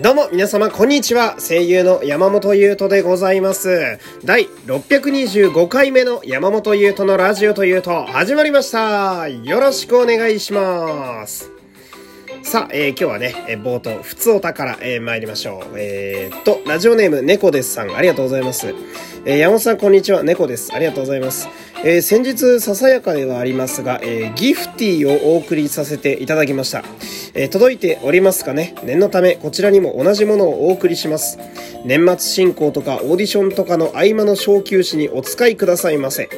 どうも皆様こんにちは。声優の山本優斗でございます。第625回目の山本優斗のラジオというと始まりました。よろしくお願いします。さあ、えー今日はね、えー冒頭、ふつおたから、えー参りましょう。えーと、ラジオネーム、猫ですさん、ありがとうございます。えー山本さん、こんにちは、猫です。ありがとうございます。えー先日、ささやかではありますが、えーギフティをお送りさせていただきました。え届いておりますかね？念のため、こちらにも同じものをお送りします。年末進行とかオーディションとかの合間の小休止にお使いくださいませ。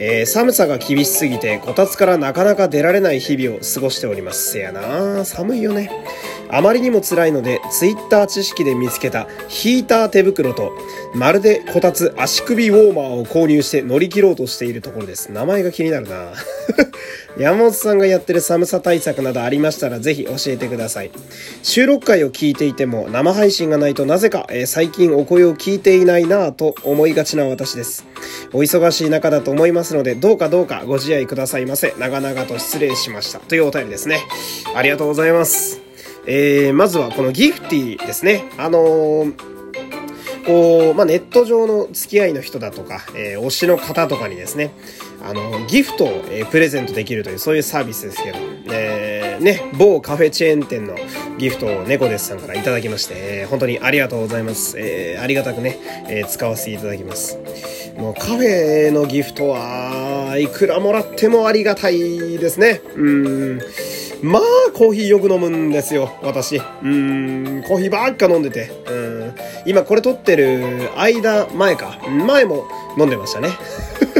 えー寒さが厳しすぎてこたつからなかなか出られない日々を過ごしておりますせやな寒いよねあまりにも辛いのでツイッター知識で見つけたヒーター手袋とまるでこたつ足首ウォーマーを購入して乗り切ろうとしているところです。名前が気になるな。山本さんがやってる寒さ対策などありましたらぜひ教えてください。収録回を聞いていても生配信がないとなぜか、えー最近お声を聞いていないなぁと思いがちな私です。お忙しい中だと思いますのでどうかどうかご自愛くださいませ。長々と失礼しました。というお便りですね。ありがとうございます。えー、まずはこのギフティですねあのーこう、まあ、ネット上の付き合いの人だとか、えー推しの方とかにですね、あの、ギフトを、えープレゼントできるという、そういうサービスですけど、えーね、某カフェチェーン店のギフトを猫ですさんからいただきまして、えー本当にありがとうございます。えーありがたくね、えー使わせていただきます。もうカフェのギフトはいくらもらってもありがたいですね。うん。まあ、コーヒーよく飲むんですよ、私。うーん、コーヒーばっか飲んでて。うん。今これ撮ってる間、前か。前も飲んでましたね。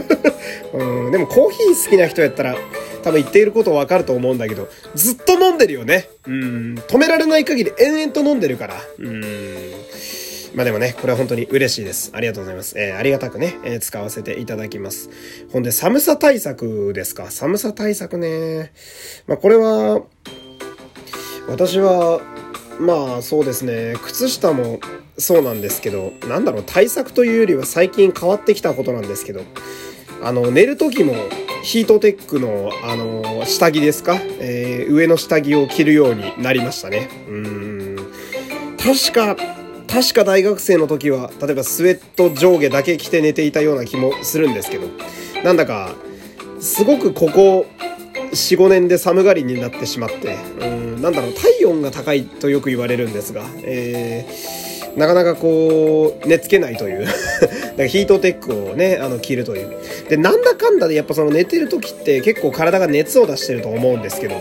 うん、でもコーヒー好きな人やったら、多分言っていることわかると思うんだけど、ずっと飲んでるよね。うん。止められない限り延々と飲んでるから。うん。まあでもね、これは本当に嬉しいです。ありがとうございます。えーありがたくね、えー使わせていただきます。ほんで、寒さ対策ですか？寒さ対策ね。まあこれは、私は、まあそうですね、靴下もそうなんですけど、なんだろう、対策というよりは最近変わってきたことなんですけど、あの、寝る時もヒートテックの、あの、下着ですか、えー上の下着を着るようになりましたね。うん。確か、確か大学生の時は、例えばスウェット上下だけ着て寝ていたような気もするんですけど、なんだか、すごくここ4、5年で寒がりになってしまって、うん、なんだろう、体温が高いとよく言われるんですが、えーなかなかこう、寝つけないという。だからヒートテックをね、あの、着るという。で、なんだかんだでやっぱその寝てる時って結構体が熱を出してると思うんですけど、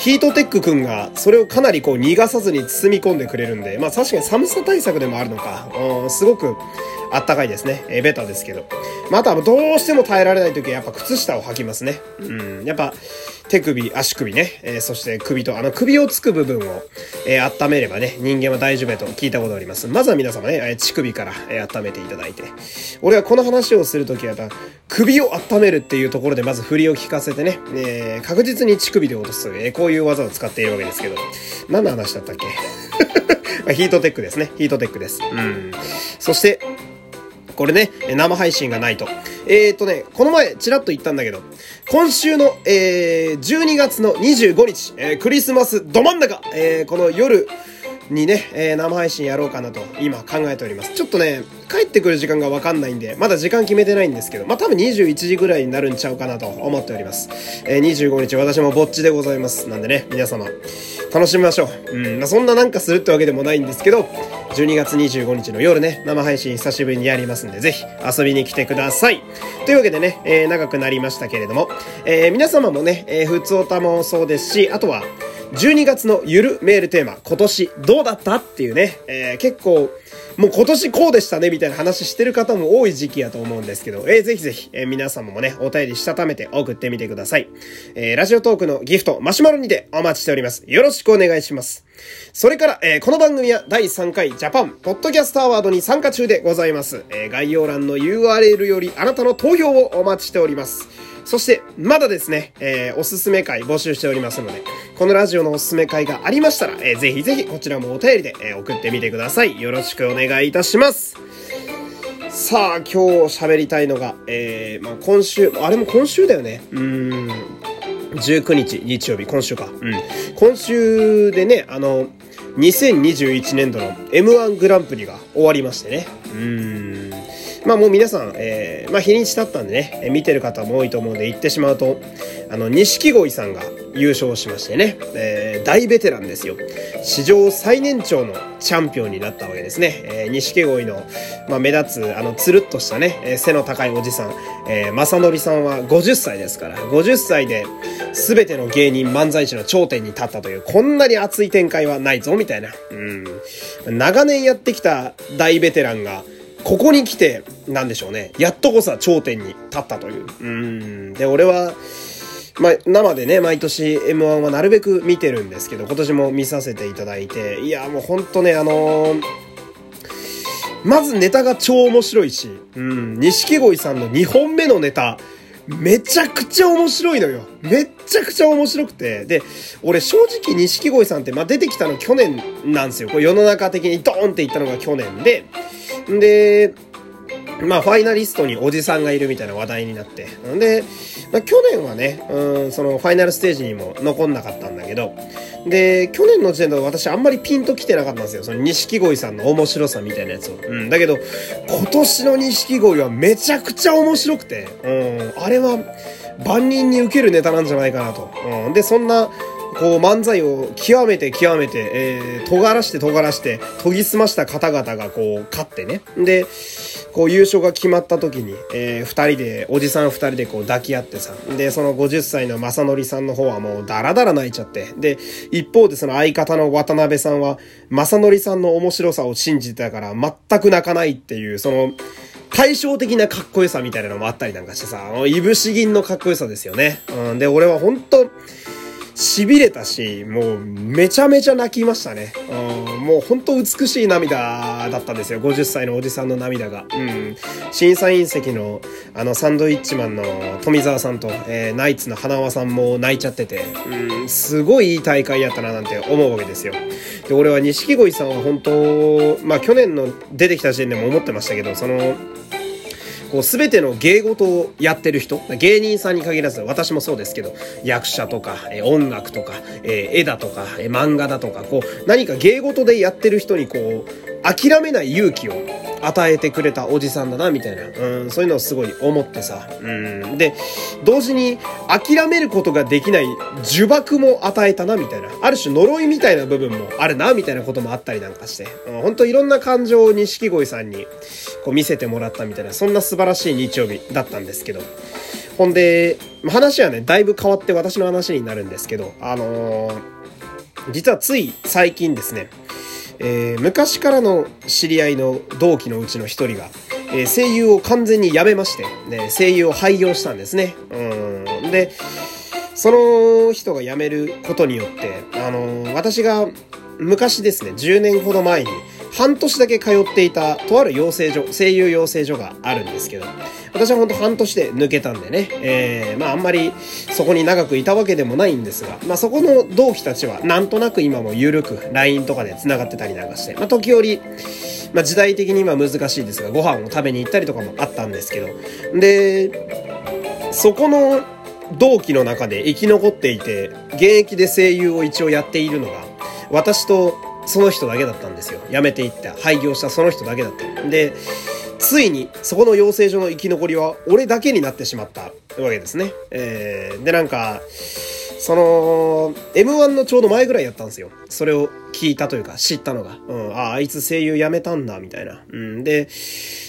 ヒートテックくんがそれをかなりこう逃がさずに包み込んでくれるんで、まあ確かに寒さ対策でもあるのか、うん、すごくあったかいですね。えベタですけど。まああとはどうしても耐えられない時はやっぱ靴下を履きますね。うん、やっぱ手首、足首ね、えーそして首と、あの首をつく部分を、えー温めればね、人間は大丈夫だと聞いたことあります。まずは皆様ね、えー乳首から、えー温めていただいて。俺はこの話をするときはやっぱ、首を温めるっていうところでまず振りを聞かせてね、えー確実に乳首で落とす、えーこういう技を使っているわけですけど、何の話だったっけ？ヒートテックですね。ヒートテックです。うん。そして、これね、生配信がないと。えー、っとね、この前、ちらっと言ったんだけど、今週の、えー、12月の25日、えークリスマスど真ん中、えーこの夜にね、えー生配信やろうかなと、今考えております。ちょっとね、帰ってくる時間がわかんないんで、まだ時間決めてないんですけど、まあ、多分21時ぐらいになるんちゃうかなと思っております。えー25日、私もぼっちでございます。なんでね、皆様、楽しみましょう。うん、まあ、そんななんかするってわけでもないんですけど、12月25日の夜ね、生配信久しぶりにやりますんで、ぜひ遊びに来てください。というわけでね、えー長くなりましたけれども、えー皆様もね、えー、ふつおたもそうですし、あとは、12月のゆるメールテーマ、今年どうだった？っていうね、えー結構、もう今年こうでしたね、みたいな話してる方も多い時期やと思うんですけど、えーぜひぜひ、えー皆様もね、お便りしたためて送ってみてください。えーラジオトークのギフト、マシュマロにてお待ちしております。よろしくお願いします。それから、えーこの番組は第3回ジャパンポッドキャストアワードに参加中でございます。えー概要欄の URL よりあなたの投票をお待ちしております。そして、まだですね、えーおすすめ会募集しておりますので、このラジオのおすすめ会がありましたら、えーぜひぜひこちらもお便りで、えー送ってみてください。よろしくお願いいたします。さあ、今日喋りたいのが、えー、まあ今週、あれも今週だよね。うん。19日、日曜日、今週か。うん。今週でね、あの、2021年度の M1 グランプリが終わりましてね。うーん。まあもう皆さん、えー、まあ日にち経ったんでね、見てる方も多いと思うんで言ってしまうと、あの、錦鯉さんが優勝しましてね、えー、大ベテランですよ。史上最年長のチャンピオンになったわけですね。えー、錦鯉の、まあ目立つ、あの、つるっとしたね、え背の高いおじさん、えー、正則さんは50歳ですから、50歳で全ての芸人漫才師の頂点に立ったという、こんなに熱い展開はないぞ、みたいな。うん。長年やってきた大ベテランが、ここに来て、なんでしょうね。やっとこそ頂点に立ったという。うん。で、俺は、まあ、生でね、毎年 M1 はなるべく見てるんですけど、今年も見させていただいて、いや、もうほんとね、あのー、まずネタが超面白いし、うん、錦鯉さんの2本目のネタ、めちゃくちゃ面白いのよ。めっちゃくちゃ面白くて。で、俺正直錦鯉さんって、まあ、出てきたの去年なんですよ。これ世の中的にドーンっていったのが去年で、で、まあ、ファイナリストにおじさんがいるみたいな話題になって。んで、まあ、去年はね、うん、そのファイナルステージにも残んなかったんだけど、で、去年の時点で私あんまりピンと来てなかったんですよ。その錦鯉さんの面白さみたいなやつを。うん、だけど、今年の錦鯉はめちゃくちゃ面白くて、うん、あれは万人に受けるネタなんじゃないかなと。うん、で、そんな、こう漫才を極めて極めて、えー、尖らして尖らして、研ぎ澄ました方々がこう勝ってね。で、こう優勝が決まった時に、えー、二人で、おじさん二人でこう抱き合ってさ。で、その50歳の正則さんの方はもうダラダラ泣いちゃって。で、一方でその相方の渡辺さんは、正則さんの面白さを信じてたから全く泣かないっていう、その、対照的なかっこよさみたいなのもあったりなんかしてさ、いぶし銀のかっこよさですよね。うん、で、俺は本当痺れたし、もうめちゃめちゃ泣きましたね。うん、もうほんと美しい涙だったんですよ。50歳のおじさんの涙が。うん。審査員席のあのサンドイッチマンの富澤さんと、えー、ナイツの花輪さんも泣いちゃってて、うん、すごいいい大会やったななんて思うわけですよ。で、俺は錦鯉さんは本当、まあ去年の出てきた時点でも思ってましたけど、その、こう全ての芸事をやってる人、芸人さんに限らず、私もそうですけど、役者とか、え音楽とか、え絵だとか、え漫画だとか、こう、何か芸事でやってる人にこう、諦めない勇気を与えてくれたおじさんだな、みたいな。うん、そういうのをすごい思ってさ。うん。で、同時に諦めることができない呪縛も与えたな、みたいな。ある種呪いみたいな部分もあるな、みたいなこともあったりなんかして。うん、本当いろんな感情を錦鯉さんにこう見せてもらったみたいな、そんな素晴らしい日曜日だったんですけど。ほんで、話はね、だいぶ変わって私の話になるんですけど、あのー、実はつい最近ですね、えー、昔からの知り合いの同期のうちの一人が、えー、声優を完全に辞めまして、ね、声優を廃業したんですね。うん。で、その人が辞めることによって、あのー、私が昔ですね、10年ほど前に、半年だけ通っていた、とある養成所、声優養成所があるんですけど、私はほんと半年で抜けたんでね、えー、まああんまりそこに長くいたわけでもないんですが、まあそこの同期たちはなんとなく今も緩く LINE とかで繋がってたりなんかして、まあ時折、まあ時代的に今難しいですが、ご飯を食べに行ったりとかもあったんですけど、で、そこの同期の中で生き残っていて、現役で声優を一応やっているのが、私とその人だけだったんですよ。辞めていった、廃業したその人だけだった。で、ついに、そこの養成所の生き残りは、俺だけになってしまったわけですね。えー、で、なんか、その、M1 のちょうど前ぐらいやったんですよ。それを聞いたというか、知ったのが。うん、あ、あいつ声優辞めたんだ、みたいな。うん、で、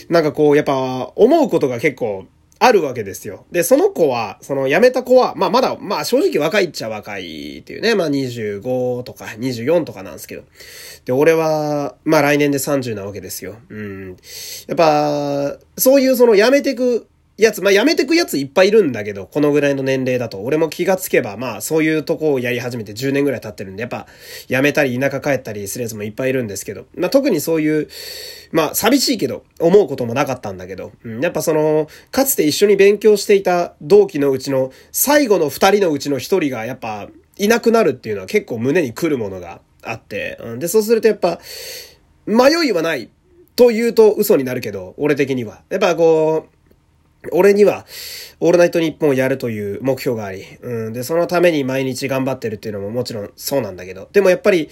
なんかこう、やっぱ、思うことが結構、あるわけですよ。で、その子は、その辞めた子は、まあまだ、まあ正直若いっちゃ若いっていうね、まあ25とか24とかなんですけど。で、俺は、まあ来年で30なわけですよ。うん。やっぱ、そういうその辞めてくやつ、まあ、やめてくやついっぱいいるんだけど、このぐらいの年齢だと、俺も気がつけば、まあ、そういうとこをやり始めて10年ぐらい経ってるんで、やっぱ、辞めたり田舎帰ったりするやつもいっぱいいるんですけど、まあ、特にそういう、まあ、寂しいけど、思うこともなかったんだけど、うん、やっぱその、かつて一緒に勉強していた同期のうちの、最後の二人のうちの一人が、やっぱ、いなくなるっていうのは結構胸に来るものがあって、うん、で、そうするとやっぱ、迷いはない。と言うと嘘になるけど、俺的には。やっぱこう、俺には、オールナイトニッポンをやるという目標があり、うん。で、そのために毎日頑張ってるっていうのももちろんそうなんだけど、でもやっぱり、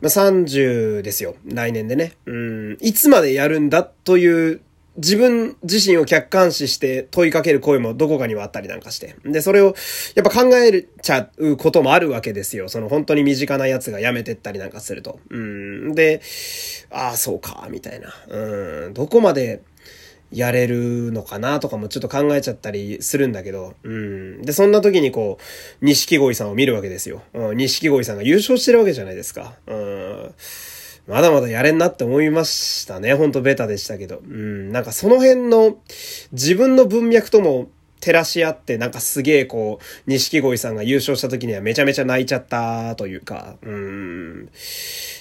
ま、30ですよ。来年でね。うん。いつまでやるんだという自分自身を客観視して問いかける声もどこかにはあったりなんかして。で、それをやっぱ考えちゃうこともあるわけですよ。その本当に身近なやつが辞めてったりなんかすると。うん。で、ああ、そうか、みたいな。うん。どこまで、やれるのかなとかもちょっと考えちゃったりするんだけど、うん。で、そんな時にこう、錦鯉さんを見るわけですよ。うん、錦鯉さんが優勝してるわけじゃないですか。うん。まだまだやれんなって思いましたね。ほんとベタでしたけど。うん。なんかその辺の自分の文脈とも照らし合って、なんかすげえこう、錦鯉さんが優勝した時にはめちゃめちゃ泣いちゃったというか、うん。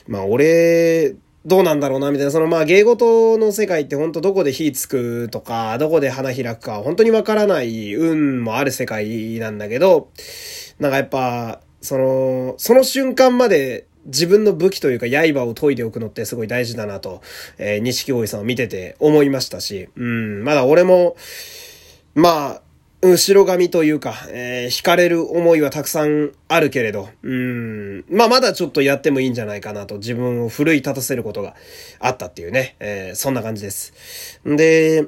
まあ俺、どうなんだろうな、みたいな。そのまあ芸事の世界って本当どこで火つくとか、どこで花開くか、本当にわからない運もある世界なんだけど、なんかやっぱ、その、その瞬間まで自分の武器というか刃を研いでおくのってすごい大事だなと、えー、錦鯉さんを見てて思いましたし、うん、まだ俺も、まあ、後ろ髪というか、えー、惹かれる思いはたくさんあるけれど、うん、まあまだちょっとやってもいいんじゃないかなと自分を奮い立たせることがあったっていうね、えー、そんな感じです。で、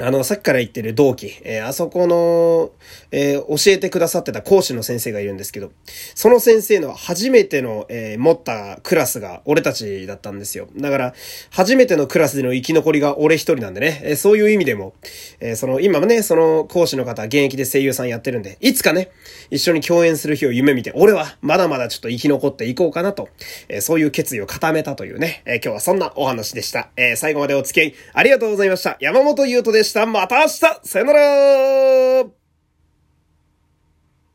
あの、さっきから言ってる同期、えー、あそこの、えー、教えてくださってた講師の先生がいるんですけど、その先生の初めての、えー、持ったクラスが俺たちだったんですよ。だから、初めてのクラスでの生き残りが俺一人なんでね、えそういう意味でも、えその、今もね、その講師の方、現役で声優さんやってるんで、いつかね、一緒に共演する日を夢見て、俺はまだまだちょっと生き残っていこうかなと、えそういう決意を固めたというね、え今日はそんなお話でした。え最後までお付き合いありがとうございました。山本優斗でした。また明日さよなら